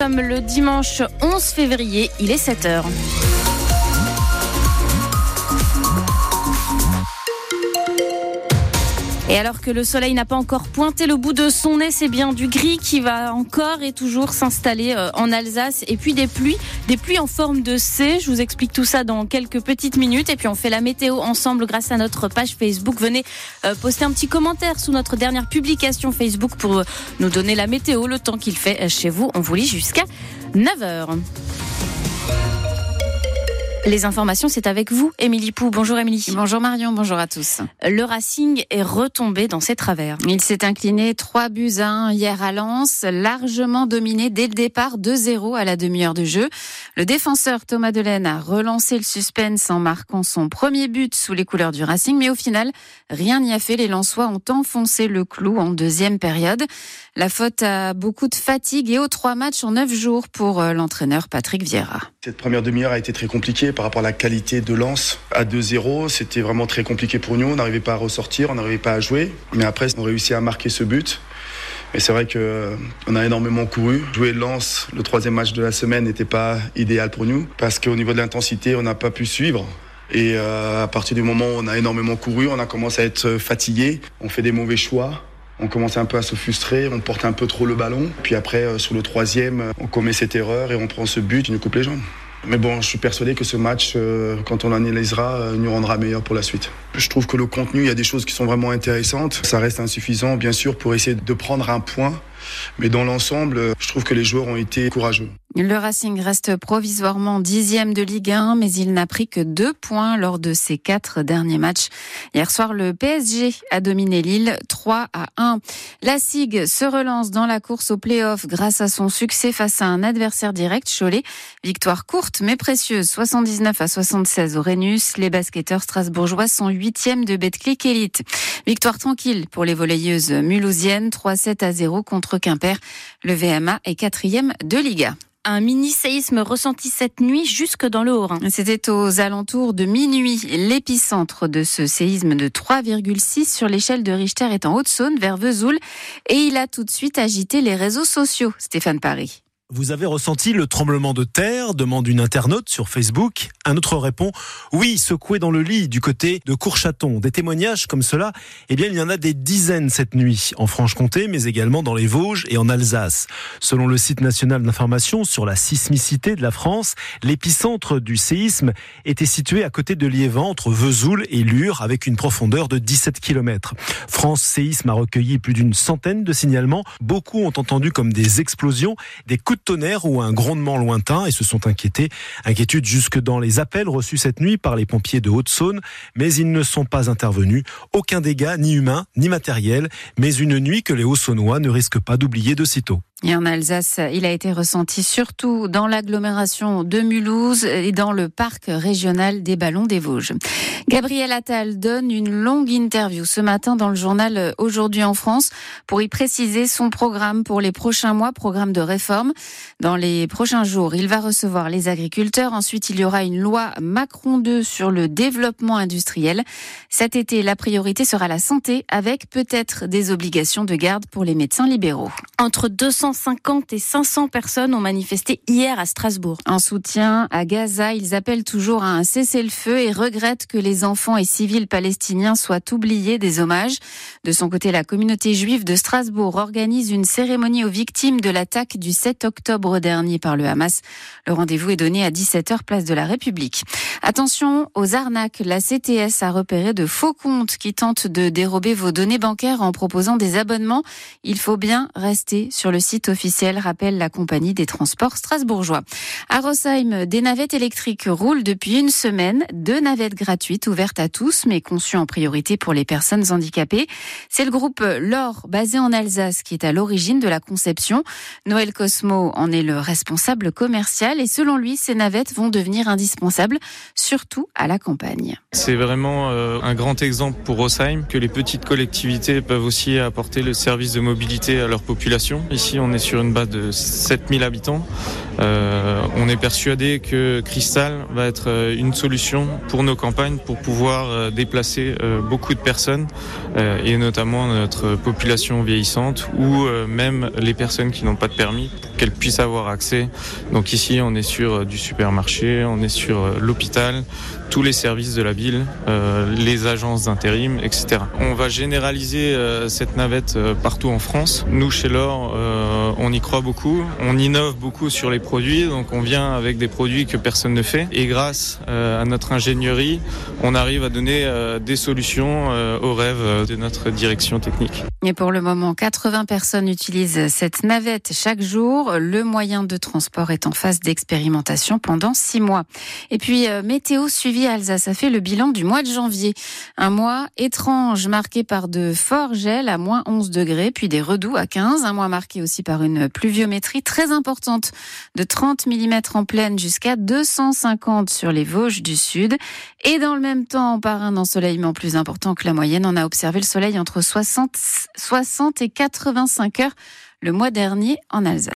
Comme le dimanche 11 février, il est 7h. Et alors que le soleil n'a pas encore pointé le bout de son nez, c'est bien du gris qui va encore et toujours s'installer euh, en Alsace. Et puis des pluies, des pluies en forme de C. Je vous explique tout ça dans quelques petites minutes. Et puis on fait la météo ensemble grâce à notre page Facebook. Venez euh, poster un petit commentaire sous notre dernière publication Facebook pour euh, nous donner la météo, le temps qu'il fait chez vous. On vous lit jusqu'à 9h. Les informations, c'est avec vous, Émilie Pou. Bonjour Émilie. Bonjour Marion, bonjour à tous. Le Racing est retombé dans ses travers. Il s'est incliné 3 buts à 1 hier à Lens, largement dominé dès le départ 2-0 à la demi-heure de jeu. Le défenseur Thomas Delaine a relancé le suspense en marquant son premier but sous les couleurs du Racing, mais au final, rien n'y a fait. Les Lensois ont enfoncé le clou en deuxième période. La faute à beaucoup de fatigue et aux trois matchs en neuf jours pour euh, l'entraîneur Patrick Vieira. Cette première demi-heure a été très compliquée par rapport à la qualité de lance. À 2-0, c'était vraiment très compliqué pour nous. On n'arrivait pas à ressortir, on n'arrivait pas à jouer. Mais après, on a réussi à marquer ce but. Et c'est vrai qu'on a énormément couru. Jouer lance, le troisième match de la semaine, n'était pas idéal pour nous. Parce qu'au niveau de l'intensité, on n'a pas pu suivre. Et euh, à partir du moment où on a énormément couru, on a commencé à être fatigué. On fait des mauvais choix. On commençait un peu à se frustrer, on porte un peu trop le ballon. Puis après, euh, sur le troisième, on commet cette erreur et on prend ce but, il nous coupe les jambes. Mais bon, je suis persuadé que ce match, euh, quand on analysera, euh, nous rendra meilleur pour la suite. Je trouve que le contenu, il y a des choses qui sont vraiment intéressantes. Ça reste insuffisant, bien sûr, pour essayer de prendre un point. Mais dans l'ensemble, je trouve que les joueurs ont été courageux. Le Racing reste provisoirement dixième de Ligue 1, mais il n'a pris que deux points lors de ses quatre derniers matchs. Hier soir, le PSG a dominé Lille 3 à 1. La SIG se relance dans la course au play-off grâce à son succès face à un adversaire direct, Cholet. Victoire courte mais précieuse, 79 à 76 au Rhenus. Les basketteurs strasbourgeois sont huitièmes de Betclic Elite. Victoire tranquille pour les volleyeuses mulhousiennes, 3-7 à 0 contre Quimper. Le VMA est quatrième de Liga un mini-séisme ressenti cette nuit jusque dans le Haut-Rhin. C'était aux alentours de minuit. L'épicentre de ce séisme de 3,6 sur l'échelle de Richter est en Haute-Saône, vers Vesoul, et il a tout de suite agité les réseaux sociaux. Stéphane Paris. Vous avez ressenti le tremblement de terre demande une internaute sur Facebook. Un autre répond oui, secoué dans le lit du côté de Courchaton. Des témoignages comme cela, eh bien, il y en a des dizaines cette nuit en Franche-Comté, mais également dans les Vosges et en Alsace. Selon le site national d'information sur la sismicité de la France, l'épicentre du séisme était situé à côté de Liévent, entre Vesoul et Lure, avec une profondeur de 17 km. France Séisme a recueilli plus d'une centaine de signalements. Beaucoup ont entendu comme des explosions, des coups tonnerre ou un grondement lointain et se sont inquiétés. Inquiétude jusque dans les appels reçus cette nuit par les pompiers de Haute-Saône, mais ils ne sont pas intervenus. Aucun dégât, ni humain, ni matériel, mais une nuit que les Hauts-Saônois ne risquent pas d'oublier de sitôt. Et en Alsace, il a été ressenti surtout dans l'agglomération de Mulhouse et dans le parc régional des Ballons des Vosges. Gabriel Attal donne une longue interview ce matin dans le journal Aujourd'hui en France pour y préciser son programme pour les prochains mois, programme de réforme. Dans les prochains jours, il va recevoir les agriculteurs. Ensuite, il y aura une loi Macron 2 sur le développement industriel. Cet été, la priorité sera la santé avec peut-être des obligations de garde pour les médecins libéraux. Entre 200 150 et 500 personnes ont manifesté hier à Strasbourg. En soutien à Gaza, ils appellent toujours à un cessez-le-feu et regrettent que les enfants et civils palestiniens soient oubliés des hommages. De son côté, la communauté juive de Strasbourg organise une cérémonie aux victimes de l'attaque du 7 octobre dernier par le Hamas. Le rendez-vous est donné à 17h place de la République. Attention aux arnaques. La CTS a repéré de faux comptes qui tentent de dérober vos données bancaires en proposant des abonnements. Il faut bien rester sur le site officiel, rappelle la compagnie des transports strasbourgeois. À Rosheim, des navettes électriques roulent depuis une semaine. Deux navettes gratuites ouvertes à tous, mais conçues en priorité pour les personnes handicapées. C'est le groupe LOR, basé en Alsace, qui est à l'origine de la conception. Noël Cosmo en est le responsable commercial et selon lui, ces navettes vont devenir indispensables, surtout à la campagne. C'est vraiment euh, un grand exemple pour Rosheim que les petites collectivités peuvent aussi apporter le service de mobilité à leur population. Ici, on est sur une base de 7000 habitants. On est persuadé que Cristal va être une solution pour nos campagnes pour pouvoir déplacer beaucoup de personnes et notamment notre population vieillissante ou même les personnes qui n'ont pas de permis qu'elles puissent avoir accès. Donc ici, on est sur du supermarché, on est sur l'hôpital, tous les services de la ville, euh, les agences d'intérim, etc. On va généraliser euh, cette navette euh, partout en France. Nous, chez l'Or, on y croit beaucoup. On innove beaucoup sur les produits, donc on vient avec des produits que personne ne fait. Et grâce à notre ingénierie, on arrive à donner des solutions aux rêves de notre direction technique. Et pour le moment, 80 personnes utilisent cette navette chaque jour. Le moyen de transport est en phase d'expérimentation pendant six mois. Et puis, météo suivi Alsace a fait le bilan du mois de janvier. Un mois étrange marqué par de forts gels à moins 11 degrés, puis des redoux à 15. Un mois marqué aussi par une pluviométrie très importante de 30 mm en pleine jusqu'à 250 sur les Vosges du Sud. Et dans le même temps, par un ensoleillement plus important que la moyenne, on a observé le soleil entre 60, 60 et 85 heures le mois dernier en Alsace.